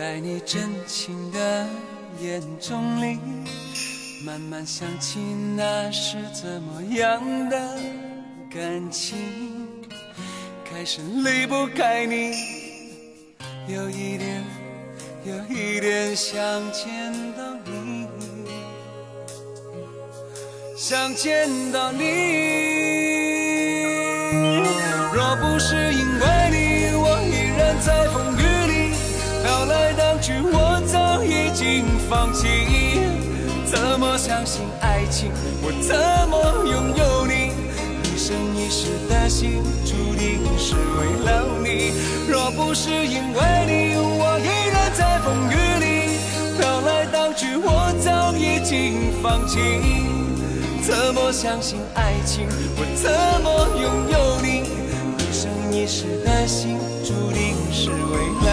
在你真情的眼中里，慢慢想起那是怎么样的感情，开始离不开你，有一点，有一点想见到你，想见到你。若不是因放弃。怎么相信爱情？我怎么拥有你？一生一世的心，注定是为了你。若不是因为你，我依然在风雨里飘来荡去，我早已经放弃。怎么相信爱情？我怎么拥有你？一生一世的心，注定是为了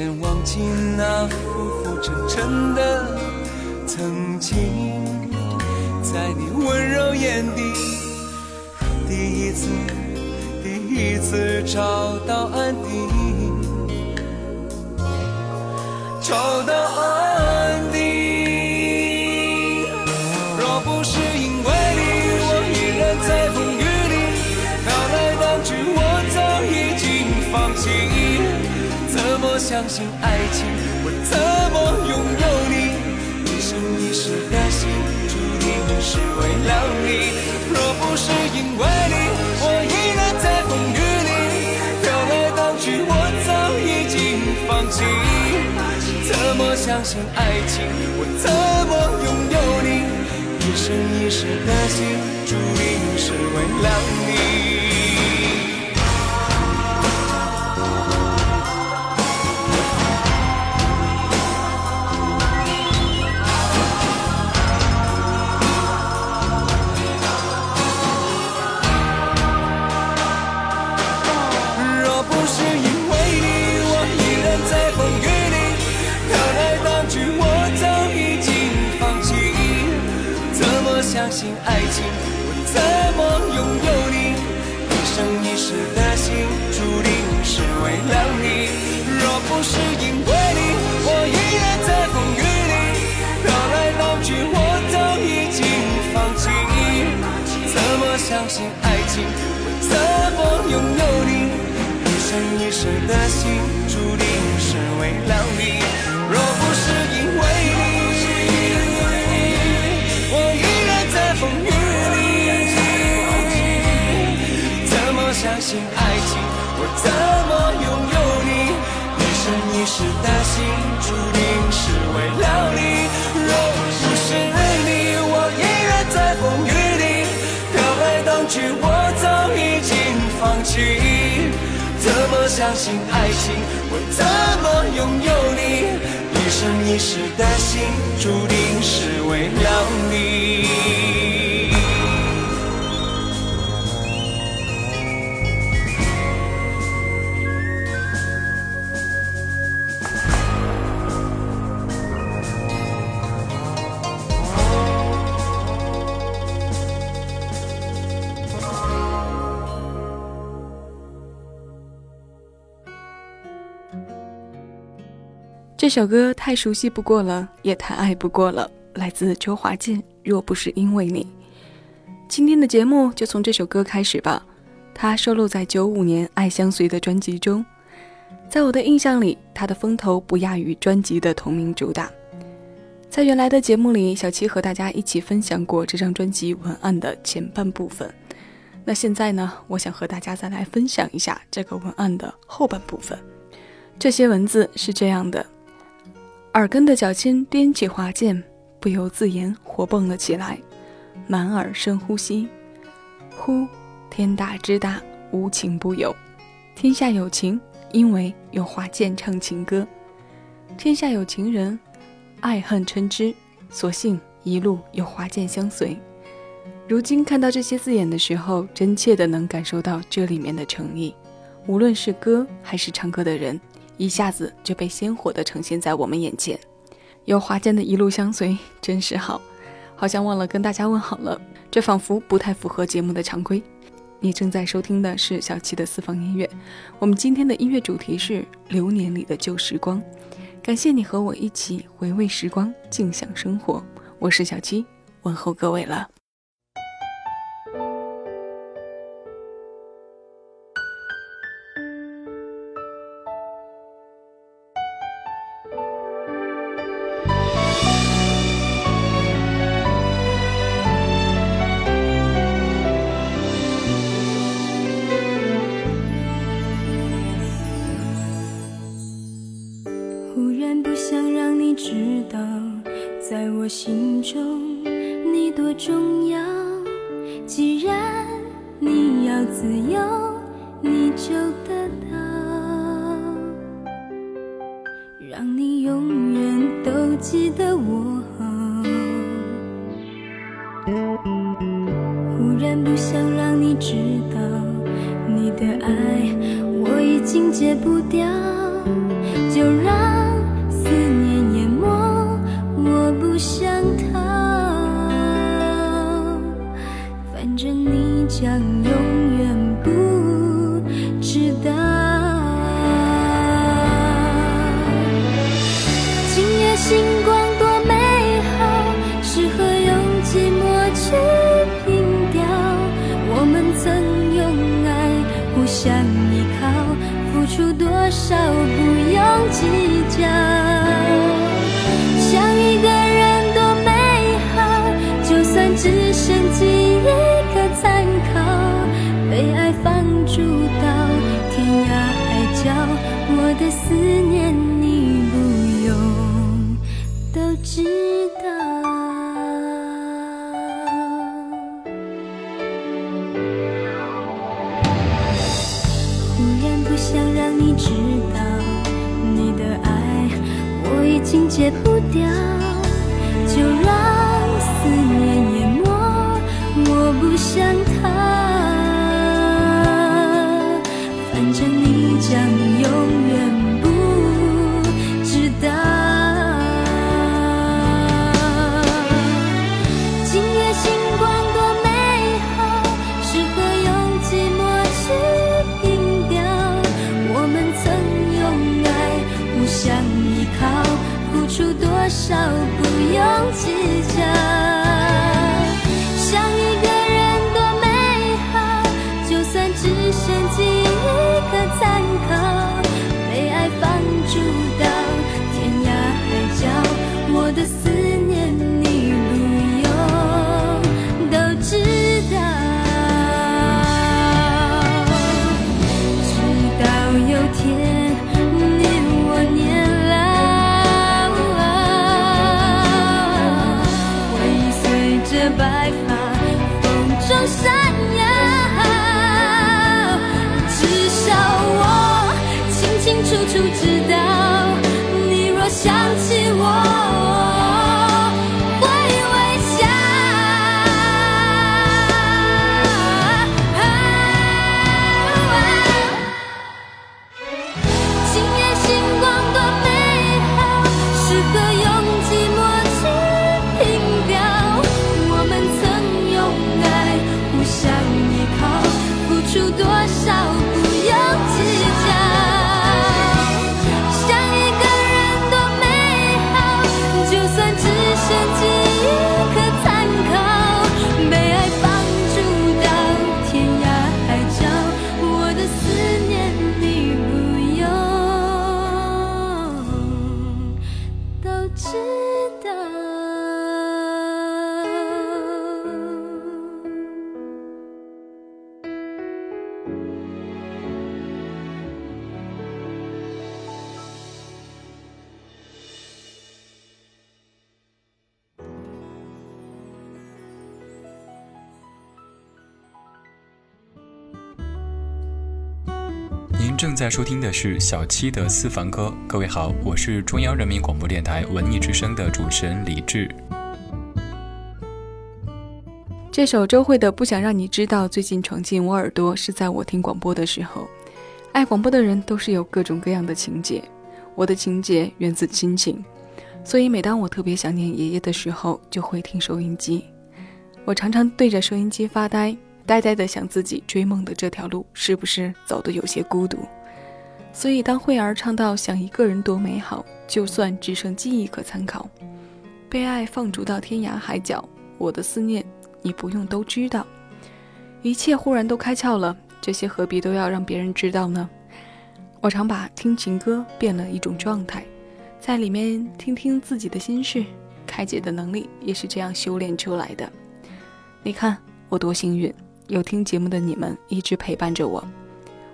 渐忘记那浮浮沉沉的曾经。相信爱情？我怎么拥有你？一生一世的心。注定是为了你，若不是因为你，我依然在风雨里飘来荡去，我早已经放弃。怎么相信爱情？我怎么拥有你？一生一世的心，注定是为了你。爱情，我怎么拥有你？一生一世的心，注定是为了你。若不是因为你，我依然在风雨里飘来荡去，我早已经放弃。怎么相信爱情？我怎么拥有你？一生一世的心，注定是为了你。相信爱情？我怎么拥有你？一生一世的心，注定是为了你。这首歌太熟悉不过了，也太爱不过了。来自周华健，若不是因为你。今天的节目就从这首歌开始吧。它收录在九五年《爱相随》的专辑中。在我的印象里，它的风头不亚于专辑的同名主打。在原来的节目里，小七和大家一起分享过这张专辑文案的前半部分。那现在呢，我想和大家再来分享一下这个文案的后半部分。这些文字是这样的。耳根的脚尖掂起滑剑，不由自言活蹦了起来，满耳深呼吸。呼，天大之大，无情不有；天下有情，因为有滑剑唱情歌；天下有情人，爱恨嗔痴，所幸一路有滑剑相随。如今看到这些字眼的时候，真切的能感受到这里面的诚意。无论是歌还是唱歌的人，一下子就被鲜活的呈现在我们眼前。有华健的一路相随，真是好。好像忘了跟大家问好了，这仿佛不太符合节目的常规。你正在收听的是小七的私房音乐，我们今天的音乐主题是流年里的旧时光。感谢你和我一起回味时光，静享生活。我是小七，问候各位了。想让你知道在我心中你多重要。既然你要自由你就得到。戒不掉就让思念淹没我不想在收听的是小七的私房歌。各位好，我是中央人民广播电台文艺之声的主持人李志。这首周蕙的《不想让你知道》最近闯进我耳朵，是在我听广播的时候。爱广播的人都是有各种各样的情节，我的情节源自亲情，所以每当我特别想念爷爷的时候，就会听收音机。我常常对着收音机发呆，呆呆的想自己追梦的这条路是不是走得有些孤独。所以当慧儿唱到想一个人多美好，就算只剩记忆可参考，被爱放逐到天涯海角，我的思念你不用都知道，一切忽然都开窍了。这些何必都要让别人知道呢？我常把听情歌变了一种状态，在里面听听自己的心事，开解的能力也是这样修炼出来的。你看我多幸运，有听节目的你们一直陪伴着我。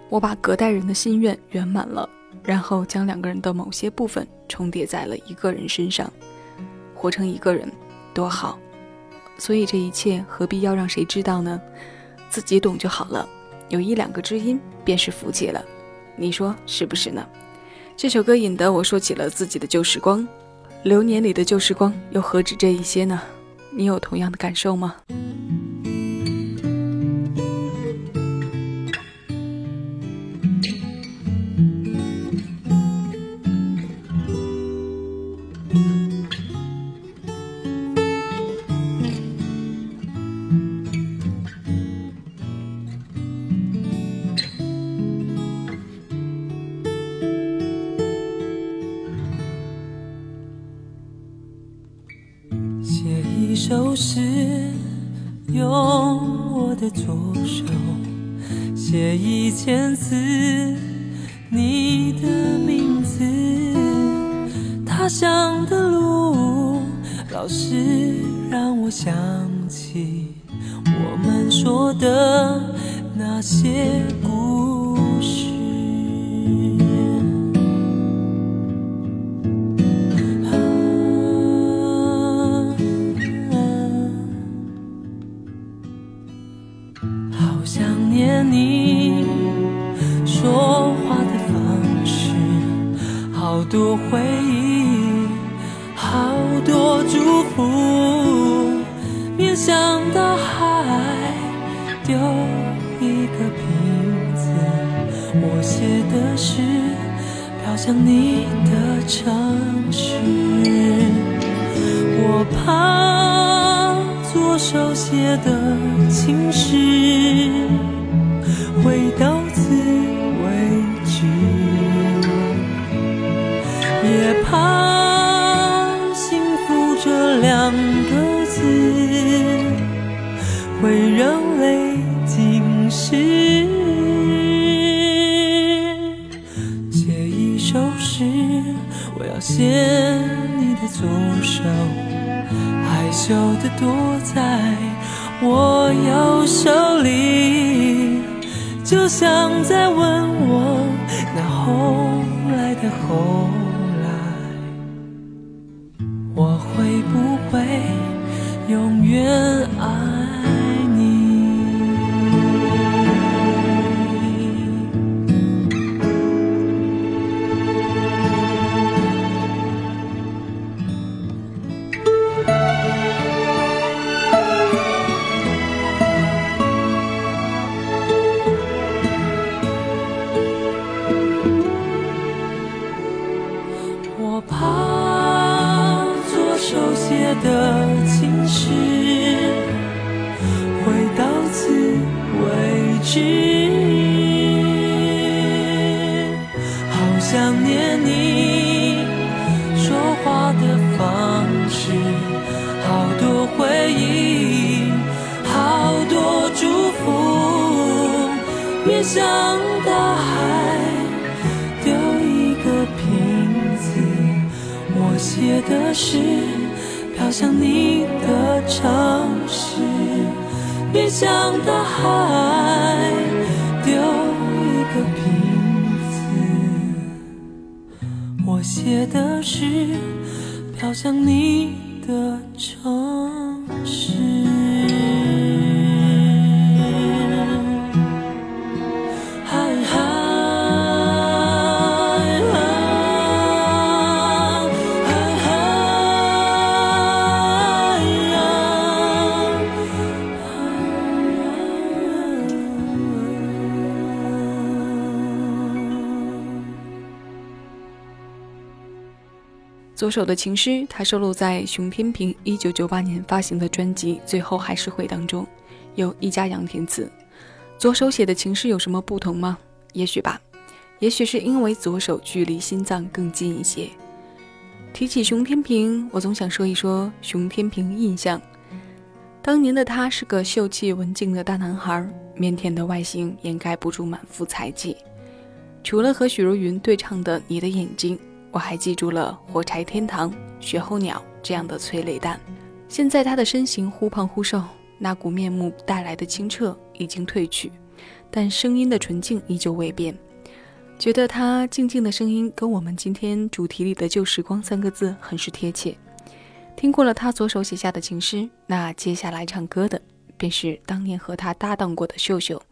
我把隔代人的心愿圆满了，然后将两个人的某些部分重叠在了一个人身上，活成一个人，多好！所以这一切何必要让谁知道呢？自己懂就好了。有一两个知音便是福气了，你说是不是呢？这首歌引得我说起了自己的旧时光，流年里的旧时光又何止这一些呢？你有同样的感受吗？的左好多回忆，好多祝福，面向大海，丢一个瓶子。我写的诗，飘向你的城市。我怕左手写的情诗，会到是，我要写你的左手，害羞的躲在我右手里，就像在问我那后来的后来，我会不会。永远手写的情诗会到此为止。好想念你说话的方式，好多回忆，好多祝福，面向大海丢一个瓶子，我写的诗飘向你的城市。面向大海，丢一个瓶子。我写的诗，飘向你的左手的情诗，它收录在熊天平一九九八年发行的专辑《最后还是会》当中，由一家杨填词。左手写的情诗有什么不同吗？也许吧，也许是因为左手距离心脏更近一些。提起熊天平，我总想说一说熊天平印象。当年的他是个秀气文静的大男孩，腼腆的外形掩盖不住满腹才气。除了和许茹芸对唱的《你的眼睛》，我还记住了《火柴天堂》《雪候鸟》这样的催泪弹。现在他的身形忽胖忽瘦，那股面目带来的清澈已经褪去，但声音的纯净依旧未变。觉得他静静的声音跟我们今天主题里的旧时光三个字很是贴切。听过了他左手写下的情诗，那接下来唱歌的便是当年和他搭档过的秀秀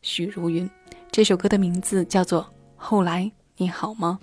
许茹芸。这首歌的名字叫做《后来你好吗》。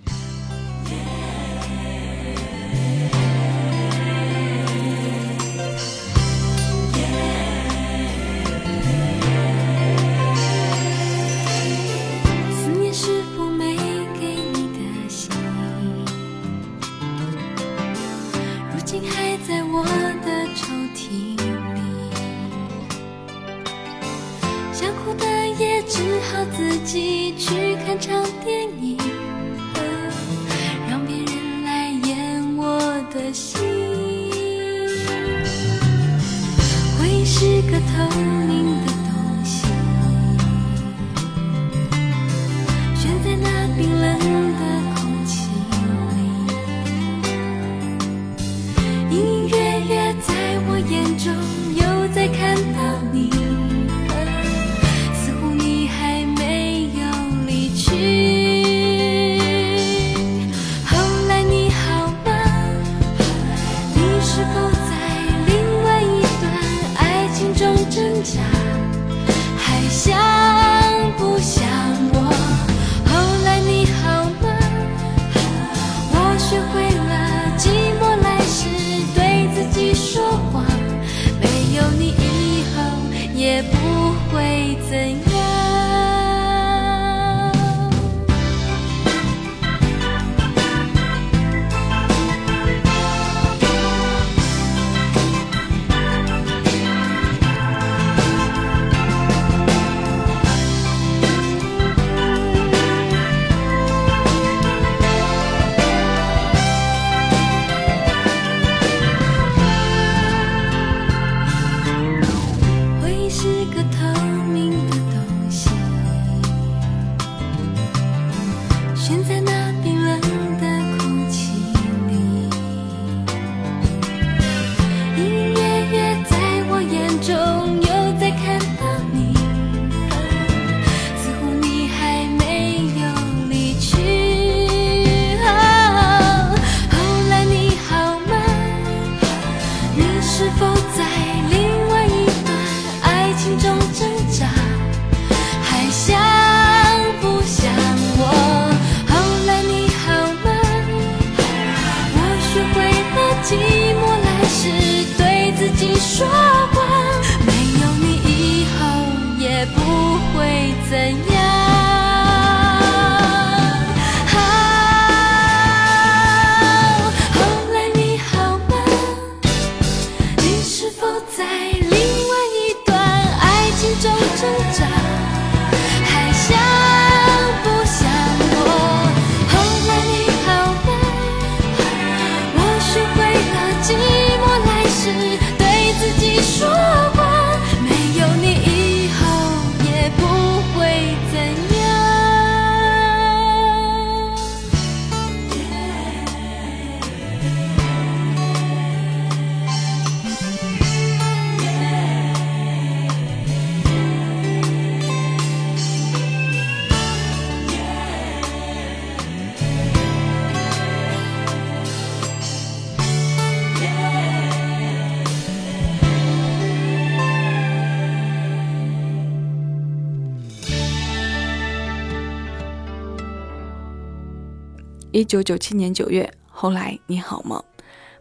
一九九七年九月，后来你好吗？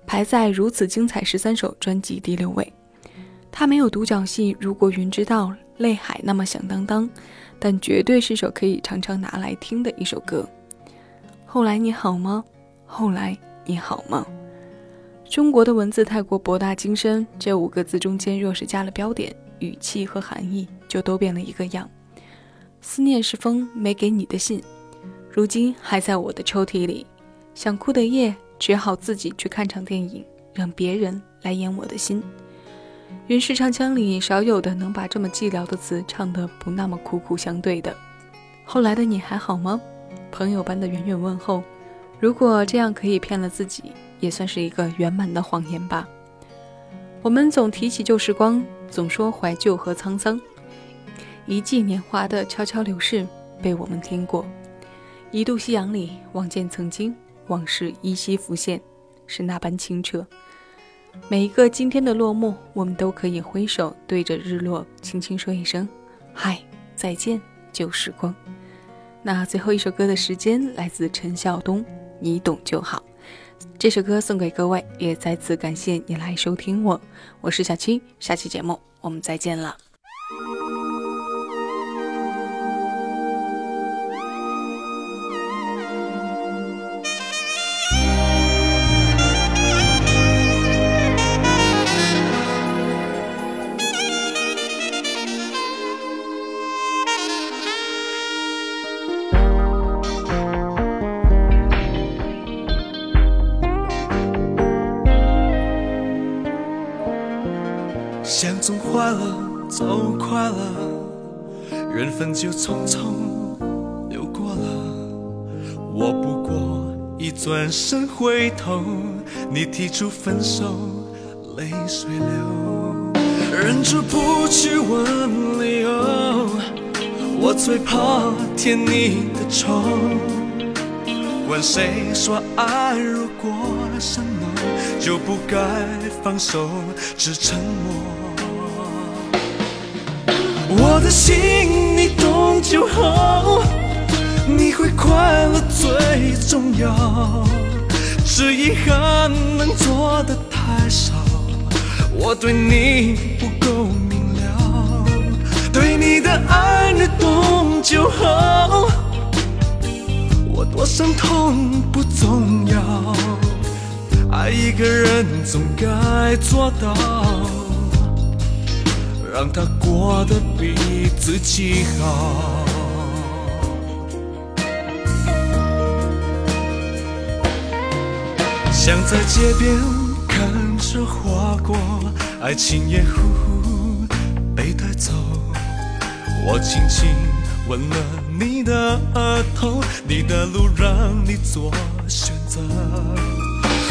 排在如此精彩十三首专辑第六位。它没有独角戏《如果云知道》《泪海》那么响当当，但绝对是首可以常常拿来听的一首歌。后来你好吗？后来你好吗？中国的文字太过博大精深，这五个字中间若是加了标点，语气和含义就都变了一个样。思念是封没给你的信，如今还在我的抽屉里。想哭的夜，只好自己去看场电影，让别人来演我的心。云氏唱腔里少有的能把这么寂寥的词唱得不那么苦苦相对的。后来的你还好吗？朋友般的远远问候。如果这样可以骗了自己，也算是一个圆满的谎言吧。我们总提起旧时光，总说怀旧和沧桑，一季年华的悄悄流逝被我们听过。一度夕阳里望见曾经，往事依稀浮现，是那般清澈。每一个今天的落幕，我们都可以挥手对着日落，轻轻说一声：“嗨，再见，旧时光。”那最后一首歌的时间来自陈晓东。你懂就好，这首歌送给各位，也再次感谢你来收听我，我是小七，下期节目我们再见了。缘分就匆匆流过了。我不过一转身回头，你提出分手，泪水流，忍住不去问理由。我最怕添你的愁，问谁说爱如果深浓，就不该放手，只沉默。我的心你懂就好，你会快乐最重要。只遗憾能做的太少，我对你不够明了。对你的爱你懂就好，我多伤痛不重要，爱一个人总该做到。让他过得比自己好。想在街边看着划过，爱情也呼呼被带走。我轻轻吻了你的额头，你的路让你做选择，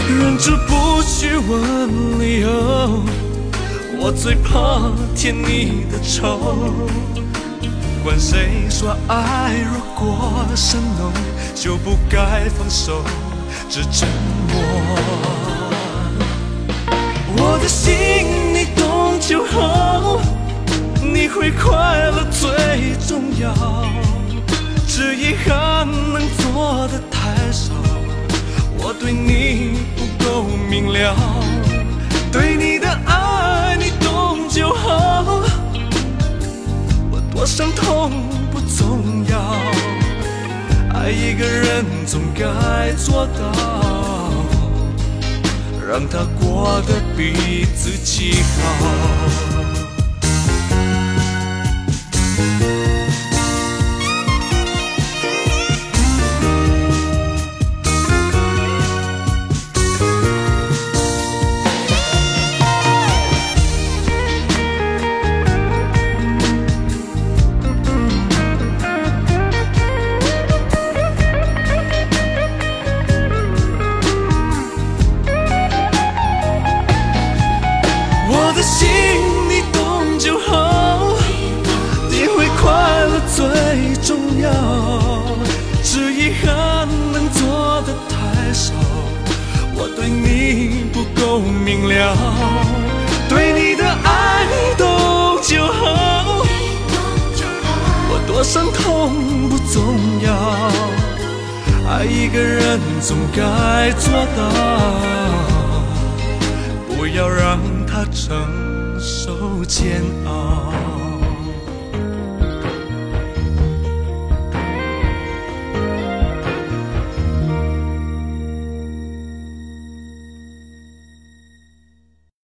忍住不去问理由。我最怕添你的愁，管谁说爱如果深浓，就不该放手，只沉默。我的心你懂就好，你会快乐最重要，只遗憾能做的太少，我对你不够明了，多伤痛不重要，爱一个人总该做到，让他过得比自己好。对你不够明了，对你的爱懂就好，我多伤痛不重要，爱一个人总该做到，不要让他承受煎熬。